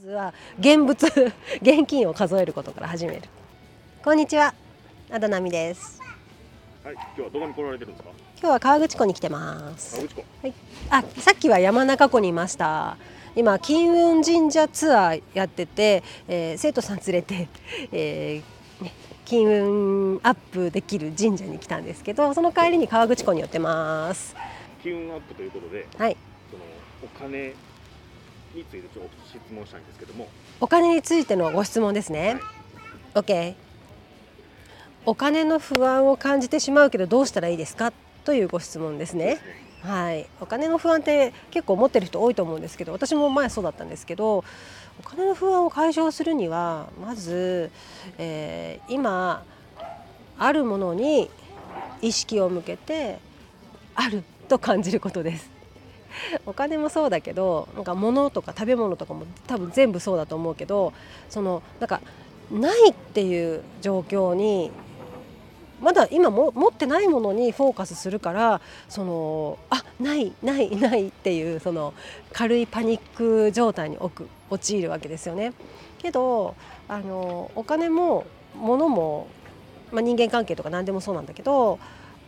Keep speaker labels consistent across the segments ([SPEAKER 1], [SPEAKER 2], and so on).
[SPEAKER 1] ずは現物 現金を数えることから始める。こんにちは。あだなみです。
[SPEAKER 2] はい、今日はどこに来られてるんですか？
[SPEAKER 1] 今日は川口湖に来てます。
[SPEAKER 2] 川口湖。
[SPEAKER 1] はい、あさっきは山中湖にいました。今金運神社ツアーやってて、えー生徒さん連れて、えーね、金運アップできる神社に来たんですけどその帰りに川口湖に寄ってます。
[SPEAKER 2] 金運アップということで、
[SPEAKER 1] はい。
[SPEAKER 2] そのお金についてちょっと質問したいんですけども。
[SPEAKER 1] お金についてのご質問ですね、OK お金の不安を感じてしまうけどどうしたらいいですか？というご質問ですね。はい、お金の不安って結構持ってる人多いと思うんですけど私も前そうだったんですけどお金の不安を解消するにはまず、えー今あるものに意識を向けてあると感じることです。お金もそうだけどなんか物とか食べ物とかも多分全部そうだと思うけどそのなんかないっていう状況にまだ今も持ってないものにフォーカスするからそのあないないないっていうその軽いパニック状態に陥るわけですよね。けどあのお金も物も、まあ、人間関係とか何でもそうなんだけど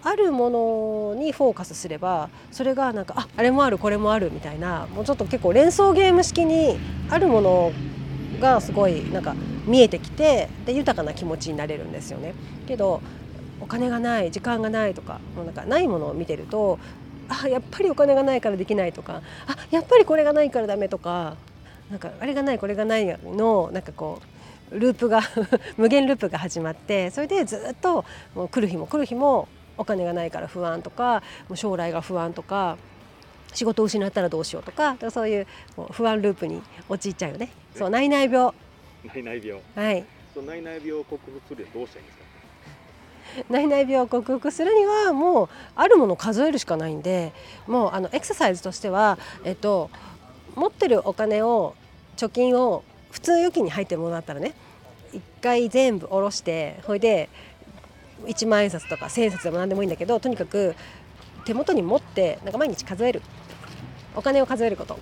[SPEAKER 1] あるものにフォーカスすればそれがなんかああれもあるこれもあるみたいなもうちょっと結構連想ゲーム式にあるものがすごいなんか見えてきてで豊かな気持ちになれるんですよね。けどお金がない時間がないとかもうなんかないものを見てるとあやっぱりお金がないからできないとかあやっぱりこれがないからダメとかなんかあれがないこれがないのなんかこうループが 無限ループが始まってそれでずっともう来る日も来る日もお金がないから不安とかもう将来が不安とか仕事を失ったらどうしようとかそういう不安ループに陥っちゃうよね。そう内々病
[SPEAKER 2] 内々病。
[SPEAKER 1] はい
[SPEAKER 2] その内々病を克服するにはどうしたらいいんですか？
[SPEAKER 1] 内々病を克服するにはもうあるものを数えるしかないんでもうあのエクササイズとしては、えっと、持ってるお金を貯金を普通預金に入ってるものだったらね一回全部下ろしてほいで1万円札とか1000円札でも何でもいいんだけどとにかく手元に持ってなんか毎日数える。お金を数えること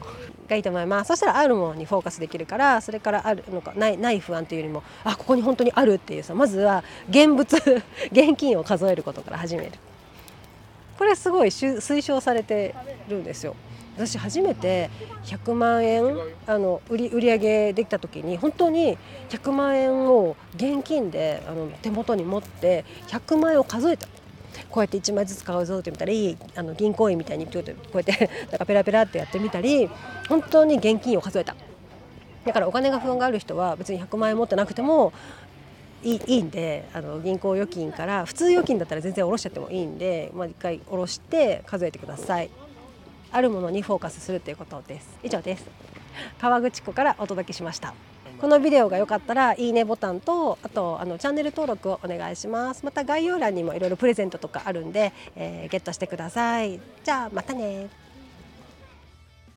[SPEAKER 1] がいいと思います。そしたらあるものにフォーカスできるからそれからあるのかないない不安というよりもあここに本当にあるっていうさまずは現物 現金を数えることから始める。これすごい推奨されてるんですよ。私初めて100万円あの売り売上げできた時に本当に100万円を現金であの手元に持って100万円を数えた。こうやって1枚ずつ数えてみたりあの銀行員みたいにこうやって なんかペラペラってやってみたり本当に現金を数えた。だからお金が不安がある人は別に100万円持ってなくてもいいいいんであの銀行預金から普通預金だったら全然下ろしちゃってもいいんで、まあ、一回下ろして数えてください。あるものにフォーカスするということです。以上です。川口湖からお届けしました。このビデオが良かったらいいねボタンとあとあのチャンネル登録をお願いします。また概要欄にもいろいろプレゼントとかあるんで、えーゲットしてください。じゃあまたね